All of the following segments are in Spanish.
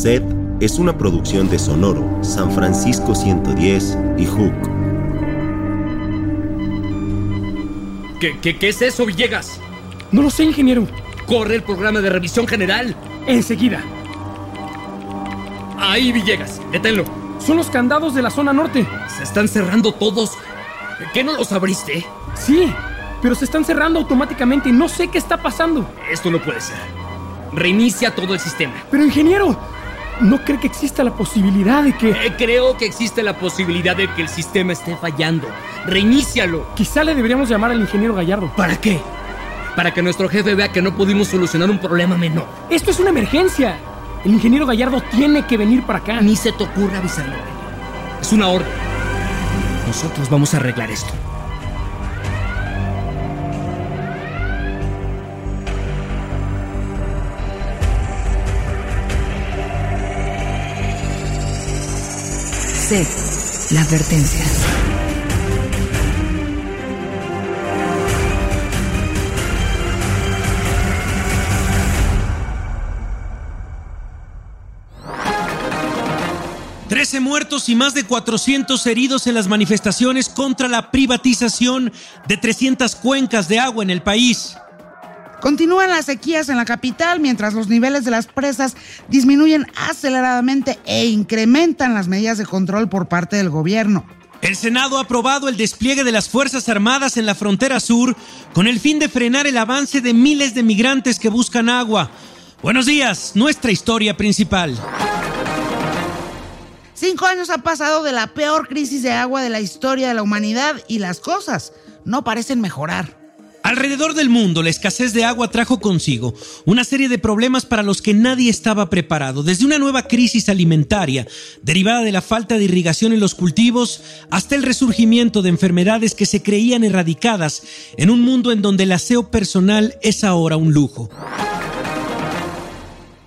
Set es una producción de Sonoro, San Francisco 110 y Hook. ¿Qué, qué, qué es eso, Villegas? No lo sé, ingeniero. Corre el programa de revisión general. Enseguida. Ahí, Villegas, deténlo. Son los candados de la zona norte. Se están cerrando todos. ¿Qué no los abriste? Sí, pero se están cerrando automáticamente. No sé qué está pasando. Esto no puede ser. Reinicia todo el sistema. Pero, ingeniero, ¿no cree que exista la posibilidad de que... Eh, creo que existe la posibilidad de que el sistema esté fallando. Reinícialo. Quizá le deberíamos llamar al ingeniero Gallardo. ¿Para qué? Para que nuestro jefe vea que no pudimos solucionar un problema menor. Esto es una emergencia. El ingeniero Gallardo tiene que venir para acá. Ni se te ocurra avisarle. Es una orden. Nosotros vamos a arreglar esto. La advertencia. Trece muertos y más de 400 heridos en las manifestaciones contra la privatización de 300 cuencas de agua en el país. Continúan las sequías en la capital mientras los niveles de las presas disminuyen aceleradamente e incrementan las medidas de control por parte del gobierno. El Senado ha aprobado el despliegue de las Fuerzas Armadas en la frontera sur con el fin de frenar el avance de miles de migrantes que buscan agua. Buenos días, nuestra historia principal. Cinco años han pasado de la peor crisis de agua de la historia de la humanidad y las cosas no parecen mejorar. Alrededor del mundo, la escasez de agua trajo consigo una serie de problemas para los que nadie estaba preparado, desde una nueva crisis alimentaria derivada de la falta de irrigación en los cultivos hasta el resurgimiento de enfermedades que se creían erradicadas en un mundo en donde el aseo personal es ahora un lujo.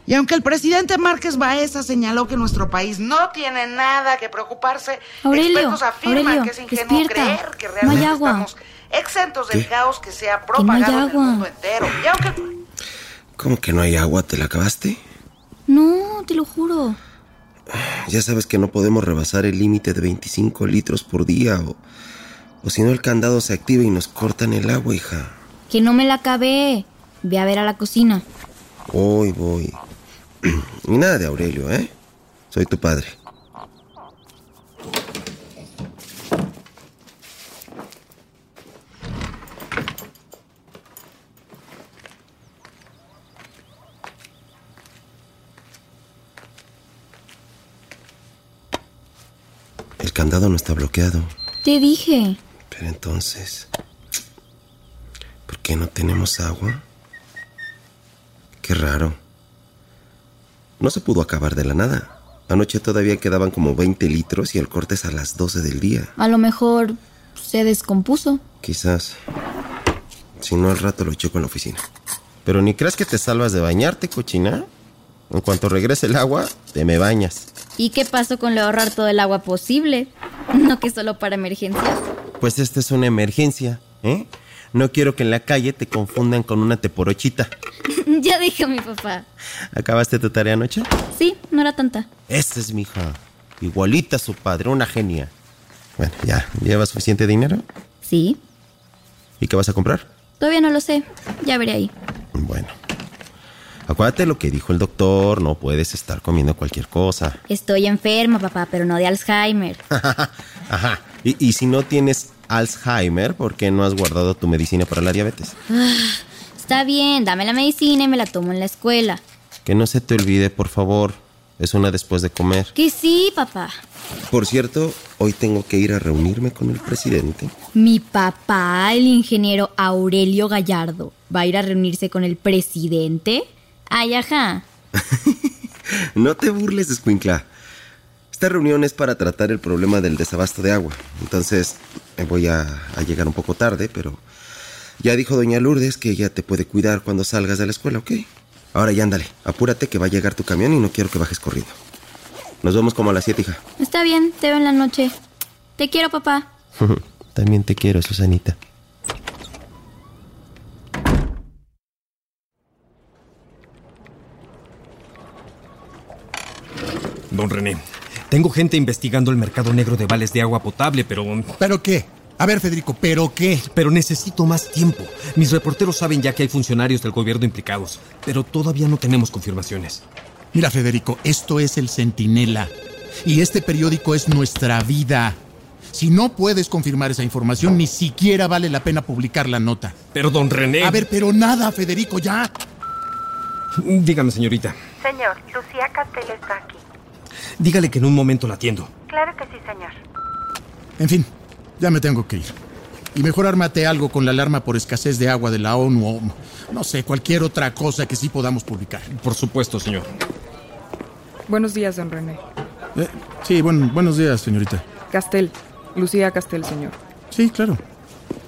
Y aunque el presidente Márquez Baeza señaló que nuestro país no tiene nada que preocuparse, Aurelio, expertos afirman Aurelio, que es ingenuo despierta. creer que No hay realmente agua. estamos exentos del ¿Qué? caos que se ha no propagado en el mundo entero. Y aunque ¿Cómo que no hay agua? ¿Te la acabaste? No, te lo juro. Ya sabes que no podemos rebasar el límite de 25 litros por día o, o si no el candado se activa y nos cortan el agua, hija. Que no me la acabé. Ve a ver a la cocina. Voy, voy. Y nada de Aurelio, ¿eh? Soy tu padre. No está bloqueado. Te dije. Pero entonces... ¿Por qué no tenemos agua? Qué raro. No se pudo acabar de la nada. Anoche todavía quedaban como 20 litros y el corte es a las 12 del día. A lo mejor se descompuso. Quizás. Si no, al rato lo checo en la oficina. Pero ni creas que te salvas de bañarte, cochina. En cuanto regrese el agua, te me bañas. ¿Y qué pasó con lo de ahorrar todo el agua posible? No que solo para emergencias. Pues esta es una emergencia, ¿eh? No quiero que en la calle te confundan con una teporochita. ya dije a mi papá. ¿Acabaste tu tarea anoche? Sí, no era tanta. Esta es mi hija. Igualita a su padre, una genia. Bueno, ya. ¿Llevas suficiente dinero? Sí, ¿Y qué vas a comprar? todavía no lo sé. Ya veré ahí. Bueno. Acuérdate lo que dijo el doctor, no puedes estar comiendo cualquier cosa. Estoy enferma, papá, pero no de Alzheimer. Ajá. Y, y si no tienes Alzheimer, ¿por qué no has guardado tu medicina para la diabetes? Está bien, dame la medicina y me la tomo en la escuela. Que no se te olvide, por favor. Es una después de comer. Que sí, papá. Por cierto, hoy tengo que ir a reunirme con el presidente. Mi papá, el ingeniero Aurelio Gallardo, va a ir a reunirse con el presidente. Ay, ajá. No te burles, Escuincla. Esta reunión es para tratar el problema del desabasto de agua. Entonces, eh, voy a, a llegar un poco tarde, pero ya dijo doña Lourdes que ella te puede cuidar cuando salgas de la escuela, ¿ok? Ahora ya ándale, apúrate que va a llegar tu camión y no quiero que bajes corriendo. Nos vemos como a las 7, hija. Está bien, te veo en la noche. Te quiero, papá. También te quiero, Susanita. Don René, tengo gente investigando el mercado negro de vales de agua potable, pero... ¿Pero qué? A ver, Federico, ¿pero qué? Pero necesito más tiempo. Mis reporteros saben ya que hay funcionarios del gobierno implicados, pero todavía no tenemos confirmaciones. Mira, Federico, esto es el Centinela. Y este periódico es nuestra vida. Si no puedes confirmar esa información, ni siquiera vale la pena publicar la nota. Pero, don René... A ver, pero nada, Federico, ya. Dígame, señorita. Señor, Lucía Castel está aquí. Dígale que en un momento la atiendo. Claro que sí, señor. En fin, ya me tengo que ir. Y mejor ármate algo con la alarma por escasez de agua de la ONU o, no sé, cualquier otra cosa que sí podamos publicar. Por supuesto, señor. Buenos días, don René. Eh, sí, buen- buenos días, señorita. Castel. Lucía Castel, señor. Sí, claro.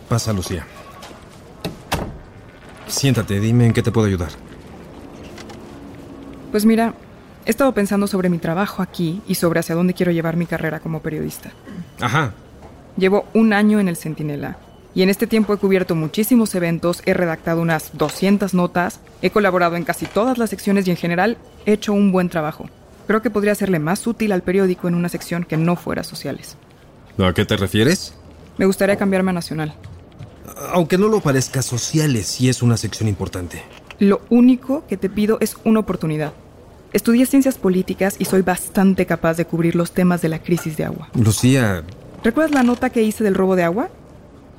Pasa, Lucía. Siéntate, dime en qué te puedo ayudar. Pues mira, he estado pensando sobre mi trabajo aquí y sobre hacia dónde quiero llevar mi carrera como periodista. Ajá. Llevo un año en el Centinela y en este tiempo he cubierto muchísimos eventos, he redactado unas 200 notas, he colaborado en casi todas las secciones y en general he hecho un buen trabajo. Creo que podría serle más útil al periódico en una sección que no fuera sociales. ¿A qué te refieres? Me gustaría cambiarme a Nacional. Aunque no lo parezca, sociales sí es una sección importante. Lo único que te pido es una oportunidad. Estudié ciencias políticas y soy bastante capaz de cubrir los temas de la crisis de agua. Lucía, ¿Recuerdas la nota que hice del robo de agua?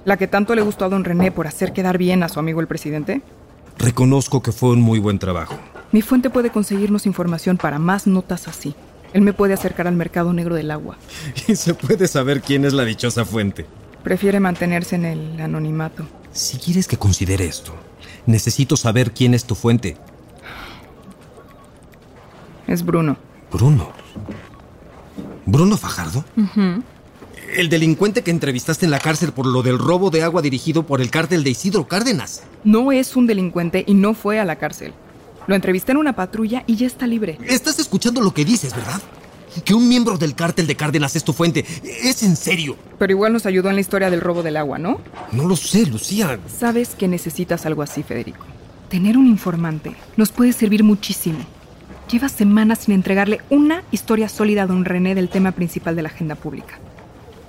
La que tanto le gustó a don René por hacer quedar bien a su amigo el presidente. reconozco que fue un muy buen trabajo. Mi fuente puede conseguirnos información para más notas así. Él me puede acercar al mercado negro del agua. Y se puede saber quién es la dichosa fuente. Prefiere mantenerse en el anonimato. Si quieres que considere esto, necesito saber quién es tu fuente. Es Bruno. Bruno. ¿Bruno Fajardo? El delincuente que entrevistaste en la cárcel por lo del robo de agua dirigido por el cártel de Isidro Cárdenas. No es un delincuente y no fue a la cárcel. Lo entrevisté en una patrulla y ya está libre. Estás escuchando lo que dices, ¿verdad? Que un miembro del cártel de Cárdenas es tu fuente. Es en serio. Pero igual nos ayudó en la historia del robo del agua, ¿no? No lo sé, Lucía. Sabes que necesitas algo así, Federico. Tener un informante nos puede servir muchísimo. Lleva semanas sin entregarle una historia sólida a don René del tema principal de la agenda pública.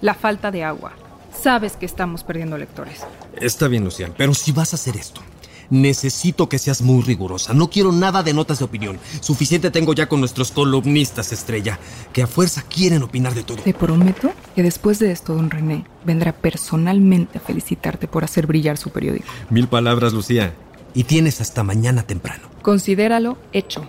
La falta de agua. Sabes que estamos perdiendo lectores. Está bien, Lucía, pero si vas a hacer esto, necesito que seas muy rigurosa. No quiero nada de notas de opinión. Suficiente tengo ya con nuestros columnistas estrella, que a fuerza quieren opinar de todo. Te prometo que después de esto, don René vendrá personalmente a felicitarte por hacer brillar su periódico. Mil palabras, Lucía. Y tienes hasta mañana temprano. Considéralo hecho.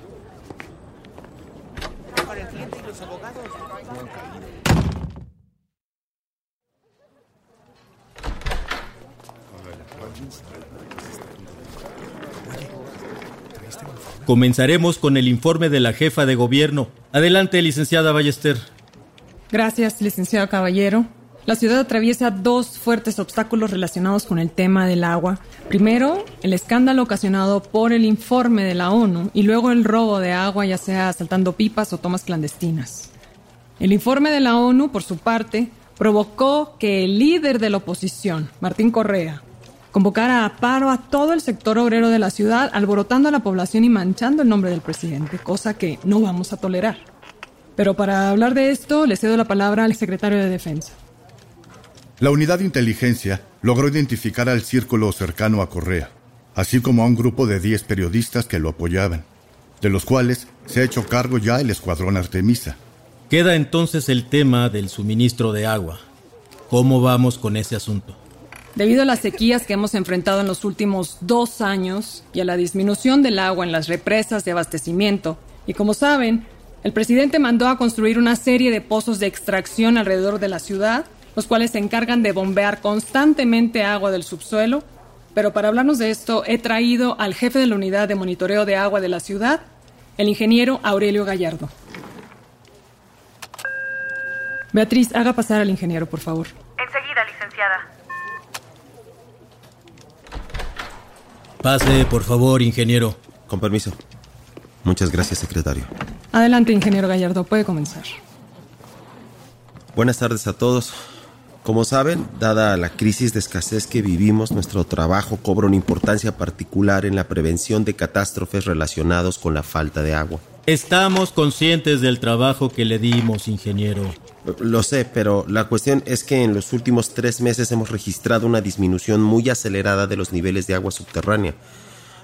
Comenzaremos con el informe de la jefa de gobierno. Adelante, licenciada Ballester. Gracias, licenciado Caballero. La ciudad atraviesa dos fuertes obstáculos relacionados con el tema del agua. Primero, el escándalo ocasionado por el informe de la ONU y luego el robo de agua, ya sea saltando pipas o tomas clandestinas. El informe de la ONU, por su parte, provocó que el líder de la oposición, Martín Correa, convocara a paro a todo el sector obrero de la ciudad, alborotando a la población y manchando el nombre del presidente, cosa que no vamos a tolerar. Pero para hablar de esto, le cedo la palabra al secretario de Defensa. La unidad de inteligencia logró identificar al círculo cercano a Correa, así como a un grupo de 10 periodistas que lo apoyaban, de los cuales se ha hecho cargo ya el escuadrón Artemisa. Queda entonces el tema del suministro de agua. ¿Cómo vamos con ese asunto? Debido a las sequías que hemos enfrentado en los últimos dos años y a la disminución del agua en las represas de abastecimiento, y como saben, el presidente mandó a construir una serie de pozos de extracción alrededor de la ciudad, los cuales se encargan de bombear constantemente agua del subsuelo. Pero para hablarnos de esto, he traído al jefe de la unidad de monitoreo de agua de la ciudad, el ingeniero Aurelio Gallardo. Beatriz, haga pasar al ingeniero, por favor. Enseguida, licenciada. Pase, por favor, ingeniero. Con permiso. Muchas gracias, secretario. Adelante, ingeniero Gallardo, puede comenzar. Buenas tardes a todos. Como saben, dada la crisis de escasez que vivimos, nuestro trabajo cobra una importancia particular en la prevención de catástrofes relacionados con la falta de agua. Estamos conscientes del trabajo que le dimos, ingeniero. Lo sé, pero la cuestión es que en los últimos tres meses hemos registrado una disminución muy acelerada de los niveles de agua subterránea,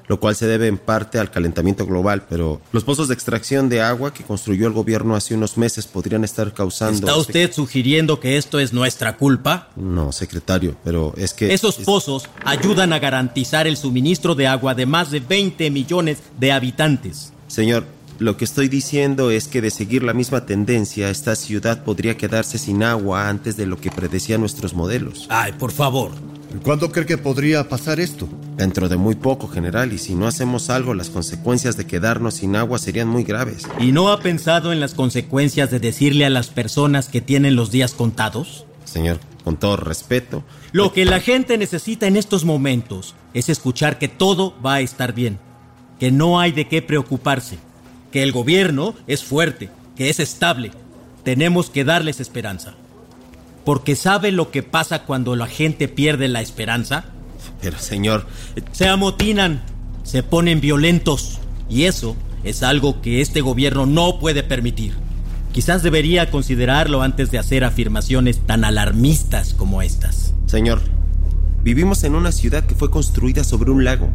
lo cual se debe en parte al calentamiento global, pero los pozos de extracción de agua que construyó el gobierno hace unos meses podrían estar causando... ¿Está usted sugiriendo que esto es nuestra culpa? No, secretario, pero es que... Esos es- pozos ayudan a garantizar el suministro de agua de más de 20 millones de habitantes. Señor, lo que estoy diciendo es que de seguir la misma tendencia, esta ciudad podría quedarse sin agua antes de lo que predecían nuestros modelos. Ay, por favor. ¿Cuándo cree que podría pasar esto? Dentro de muy poco, general, y si no hacemos algo, las consecuencias de quedarnos sin agua serían muy graves. ¿Y no ha pensado en las consecuencias de decirle a las personas que tienen los días contados? Señor, con todo respeto, Lo que la gente necesita en estos momentos es escuchar que todo va a estar bien, que no hay de qué preocuparse, que el gobierno es fuerte, que es estable. Tenemos que darles esperanza. Porque ¿sabe lo que pasa cuando la gente pierde la esperanza? pero señor, Se amotinan, se ponen violentos. Y eso es algo que este gobierno no puede permitir. Quizás debería considerarlo antes de hacer afirmaciones tan alarmistas como estas. señor, vivimos en una ciudad que fue construida sobre un lago.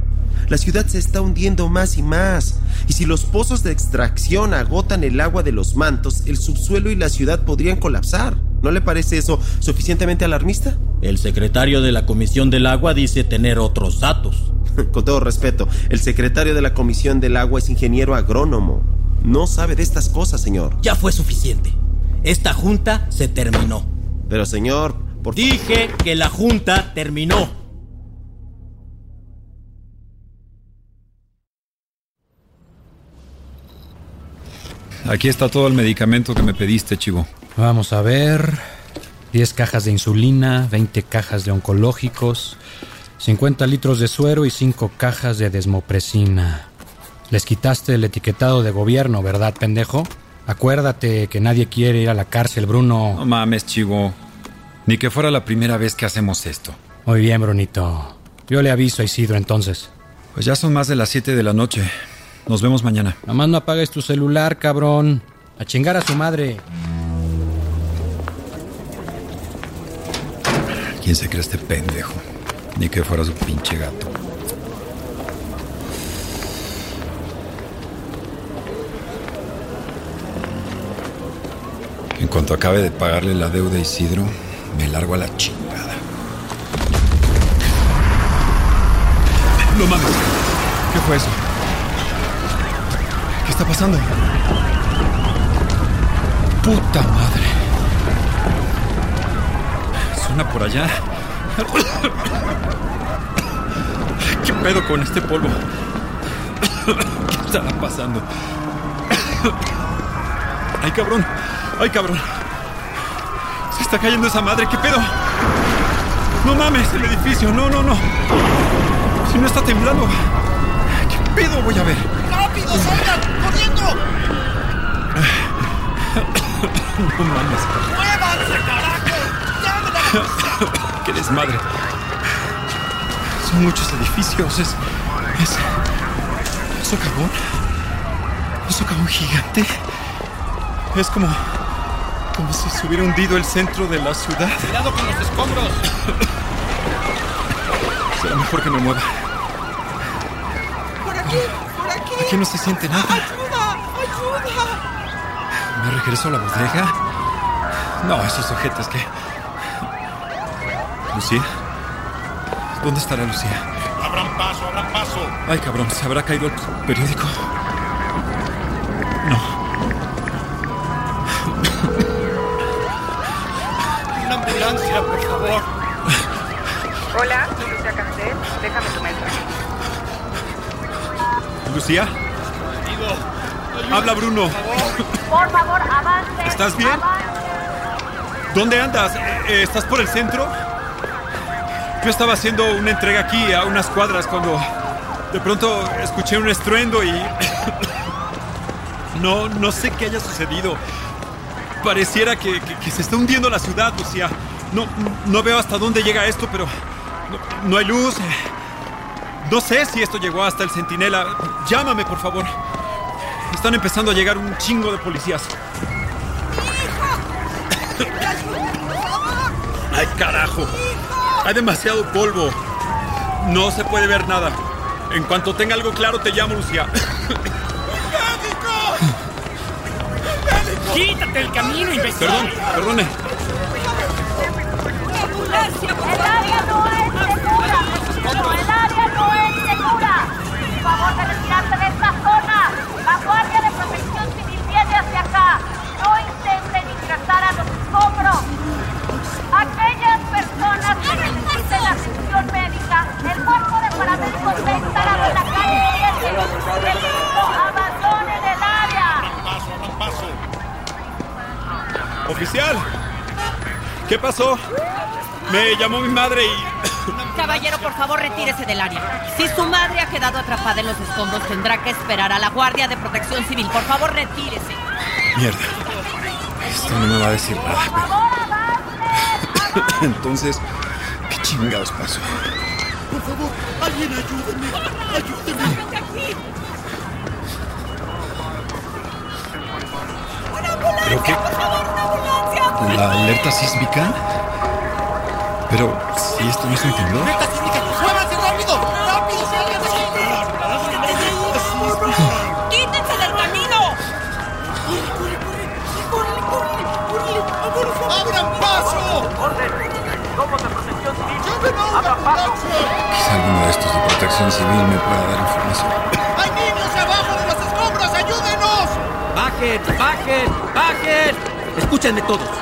La ciudad se está hundiendo más y más. Y si los pozos de extracción agotan el agua de los mantos, el subsuelo y la ciudad podrían colapsar. ¿No le parece eso suficientemente alarmista? El secretario de la Comisión del Agua dice tener otros datos. Con todo respeto, el secretario de la Comisión del Agua es ingeniero agrónomo. No sabe de estas cosas, señor. Ya fue suficiente. Esta junta se terminó. Pero, señor, por Dije que la junta terminó. Aquí está todo el medicamento que me pediste, chivo. Vamos a ver. 10 cajas de insulina, 20 cajas de oncológicos, 50 litros de suero y 5 cajas de desmopresina. Les quitaste el etiquetado de gobierno, ¿verdad, pendejo? Acuérdate que nadie quiere ir a la cárcel, Bruno. No mames, chivo. Ni que fuera la primera vez que hacemos esto. Muy bien, Brunito. Yo le aviso a Isidro entonces. Pues ya son más de las 7 de la noche. Nos vemos mañana. Nomás no apagues tu celular, cabrón. A chingar a su madre. ¿Quién se cree este pendejo? Ni que fuera su pinche gato. En cuanto acabe de pagarle la deuda a Isidro, me largo a la chingada. No mames. ¿Qué fue eso? ¿Qué está pasando? ¡Puta madre! Suena por allá. ¿Qué pedo con este polvo? ¿Qué estará pasando? ¡Ay, cabrón! ¡Ay, cabrón! Se está cayendo esa madre, ¿qué pedo? No mames, el edificio, no, no, no. Si no está temblando. ¿Qué pedo voy a ver? ¡Rápido, salgan! No mames. ¡Muévanse, carajo! ¡Llamen a la policía! ¡Qué desmadre! Son muchos edificios. Es. Es. ¿Un socavón? ¿Un socavón gigante? Es como. como si se hubiera hundido el centro de la ciudad. ¡Cuidado con los escombros! Será mejor que me mueva. ¡Por aquí! ¡Por aquí! Aquí no se siente nada. ¿Me regreso a la bodega? No, esos ojetes que. ¿Lucía? ¿Dónde estará Lucía? ¡Abran paso, abran paso! Ay, cabrón, ¿se habrá caído el periódico? No. ¡Una ambulancia, por favor! Hola, soy Lucia Castel. Déjame tu mensaje. ¿Lucía? Habla Bruno. Por favor, avance. ¿Estás bien? ¿Dónde andas? Eh, eh, ¿Estás por el centro? Yo estaba haciendo una entrega aquí a unas cuadras cuando de pronto escuché un estruendo y... No, no sé qué haya sucedido. Pareciera que, que- que se está hundiendo la ciudad, Lucía. No, no veo hasta dónde llega esto, pero no, no hay luz. No sé si esto llegó hasta el centinela. Llámame, por favor. Están empezando a llegar un chingo de policías. ¡Ay, carajo! Hay demasiado polvo. No se puede ver nada. En cuanto tenga algo claro, te llamo, Lucía. ¡Quítate del camino, imbécil! Perdón, perdone. ¡El área no es segura! ¡No, el área no es segura! Por favor, de retirarse de Guardia de Protección Civil viene hacia acá. No intenten ingresar a los escombros. Aquellas personas que necesiten atención médica, el cuerpo de paramédicos instalado en la calle 7. Repito, abandonen el área. Oficial, ¿qué pasó? Me llamó mi madre y... Caballero, por favor, retírese del área. Si su madre ha quedado atrapada en los escombros, tendrá que esperar a la Guardia de Protección Civil. Por favor, retírese. Mierda. Esto no me va a decir nada. pero- Entonces, ¿qué chingados pasó? Por favor, alguien ayúdeme. Ayúdeme. ¿Pero qué? ¿La alerta sísmica? Pero, si esto no es un temblor. ¡Muévanse rápido! ¡Rápido, salgan de aquí! ¡Quítense del camino! ¡Abran paso! ¡Orden! ¡Somos de protección civil! ¡Abran paso! Quizá alguno de estos de protección civil me pueda dar información. ¡Hay niños abajo de los escombros! ¡Ayúdenos! ¡Bajen! ¡Bajen! ¡Bajen! Escúchenme todos.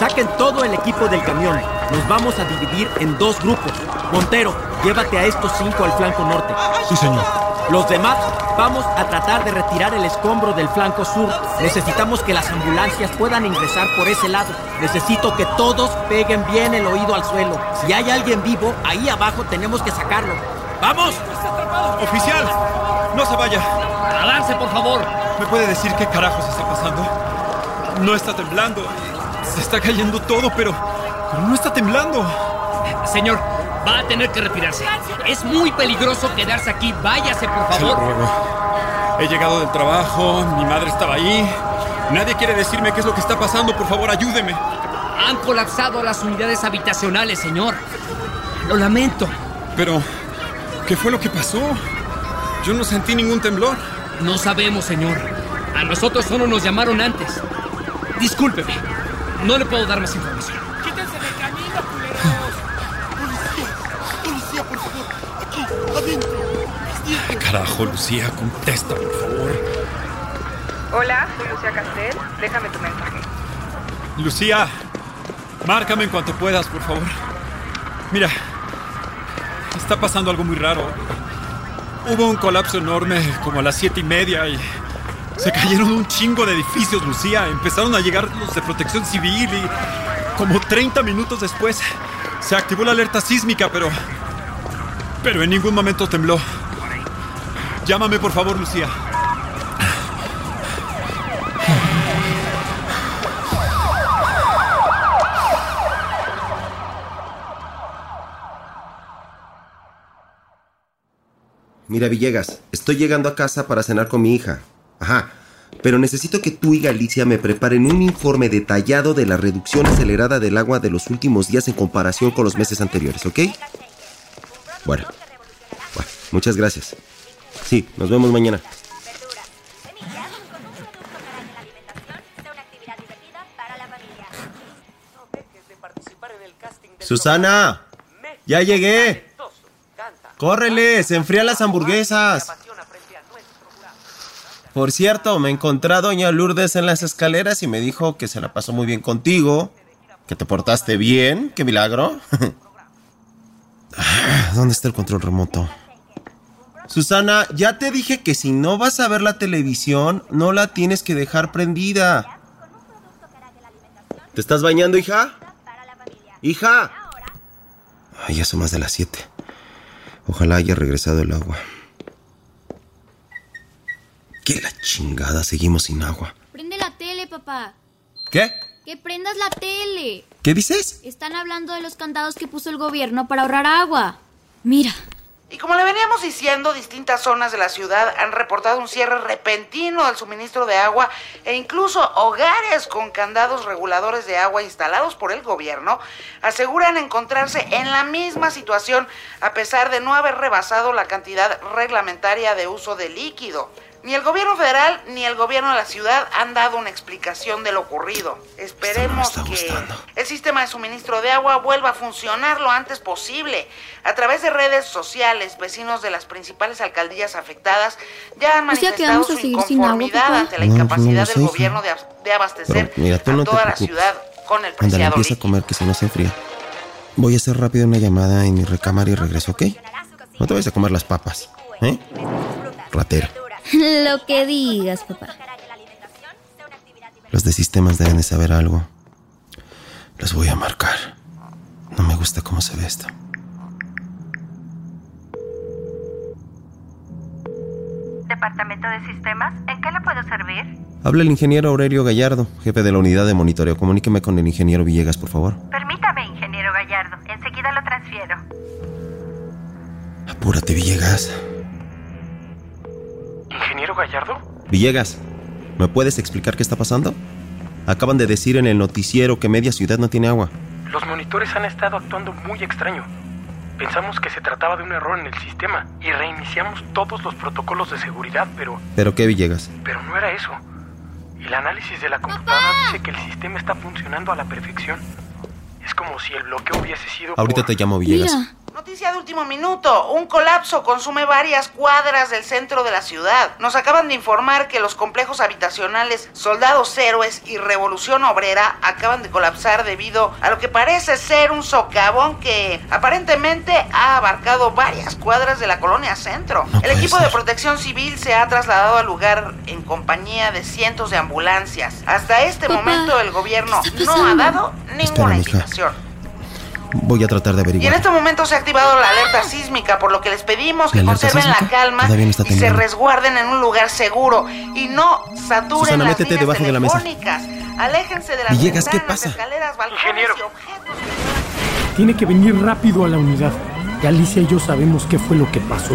Saquen todo el equipo del camión. Nos vamos a dividir en dos grupos. Montero, llévate a estos cinco al flanco norte. Sí, señor. Los demás vamos a tratar de retirar el escombro del flanco sur. Necesitamos que las ambulancias puedan ingresar por ese lado. Necesito que todos peguen bien el oído al suelo. Si hay alguien vivo, ahí abajo tenemos que sacarlo. ¡Vamos! Oficial, no se vaya. Avance, por favor. ¿Me puede decir qué carajos está pasando? No está temblando. Se está cayendo todo, pero, pero no está temblando. Señor, va a tener que retirarse. Es muy peligroso quedarse aquí. Váyase, por Se lo favor. ruego. He llegado del trabajo, mi madre estaba ahí. Nadie quiere decirme qué es lo que está pasando. Por favor, ayúdeme. Han colapsado las unidades habitacionales, señor. Lo lamento. Pero, ¿qué fue lo que pasó? Yo no sentí ningún temblor. No sabemos, señor. A nosotros solo nos llamaron antes. Discúlpeme. No le puedo dar más información. ¡Quítense del camino, culeros! ¡Policía! ¡Policía, por favor! ¡Aquí! ¡Adentro! Ay, carajo, Lucía, contesta, por favor. Hola, soy Lucía Castel. Déjame tu mensaje. Lucía, márcame en cuanto puedas, por favor. Mira, está pasando algo muy raro. Hubo un colapso enorme, como a las siete y media, y se cayeron un chingo de edificios, Lucía. Empezaron a llegar los de protección civil y como 30 minutos después se activó la alerta sísmica, pero... Pero en ningún momento tembló. Llámame, por favor, Lucía. Mira, Villegas, estoy llegando a casa para cenar con mi hija. Ajá. Pero necesito que tú y Galicia me preparen un informe detallado de la reducción acelerada del agua de los últimos días en comparación con los meses anteriores, ¿ok? Bueno. Muchas gracias. Sí, nos vemos mañana. Susana, ya llegué. Córrele, se enfrían las hamburguesas. Por cierto, me encontré a doña Lourdes en las escaleras y me dijo que se la pasó muy bien contigo, que te portaste bien, qué milagro. Ah, ¿Dónde está el control remoto? Susana, ya te dije que si no vas a ver la televisión, no la tienes que dejar prendida. ¿Te estás bañando, hija? ¡Hija! Ya son más de las siete. Ojalá haya regresado el agua. ¿Qué la chingada? Seguimos sin agua. Prende la tele, papá. ¿Qué? Que prendas la tele. ¿Qué dices? Están hablando de los candados que puso el gobierno para ahorrar agua. Mira. ¿Y como le veníamos diciendo, distintas zonas de la ciudad han reportado un cierre repentino del suministro de agua e incluso hogares con candados reguladores de agua instalados por el gobierno aseguran encontrarse en la misma situación a pesar de no haber rebasado la cantidad reglamentaria de uso de líquido. Ni el gobierno federal ni el gobierno de la ciudad han dado una explicación de lo ocurrido. Esperemos que el sistema de suministro de agua vuelva a funcionar lo antes posible. A través de redes sociales, vecinos de las principales alcaldías afectadas ya han O sea que manifestado vamos a su agua, inconformidad ante la No, incapacidad no del hija. gobierno de, ab- de abastecer Pero mira, a toda la preocupes. ciudad con el preciado empieza a comer que si no se enfría. Voy a hacer rápido una llamada en mi recámara y regreso, ¿ok? No te vayas a comer las papas, ¿eh? Ratera. Lo que digas, papá. Los de sistemas deben de saber algo. Los voy a marcar. No me gusta cómo se ve esto. Departamento de Sistemas, ¿en qué le puedo servir? Habla el ingeniero Aurelio Gallardo, jefe de la unidad de monitoreo. Comuníqueme con el ingeniero Villegas, por favor. Permítame, ingeniero Gallardo. Enseguida lo transfiero. Apúrate, Villegas. Villegas, ¿me puedes explicar qué está pasando? Acaban de decir en el noticiero que media ciudad no tiene agua. Los monitores han estado actuando muy extraño. Pensamos que se trataba de un error en el sistema y reiniciamos todos los protocolos de seguridad, pero ¿Pero qué, Villegas? pero no era eso. El análisis de la computadora dice que el sistema está funcionando a la perfección. Es como si el bloqueo hubiese sido Ahorita te llamo, Villegas. Noticia de último minuto. Un colapso consume varias cuadras del centro de la ciudad. Nos acaban de informar que los complejos habitacionales Soldados Héroes y Revolución Obrera acaban de colapsar debido a lo que parece ser un socavón que aparentemente ha abarcado varias cuadras de la colonia centro. El equipo de protección civil se ha trasladado al lugar en compañía de cientos de ambulancias. Hasta este Papá, momento el gobierno ¿qué está no ha dado ninguna indicación. Voy a tratar de Y en averiguar. este momento se ha activado la alerta sísmica, por lo que les pedimos que ¿La conserven la sísmica? calma Todavía no está y se resguarden en un lugar seguro y no saturen Susana, las métete líneas debajo de la mesa. Aléjense de las Villegas, ¿qué ventanas, pasa? escaleras, balcones y objetos que Tiene que venir rápido a la unidad. Y Alicia y yo sabemos qué fue lo que pasó.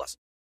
plus.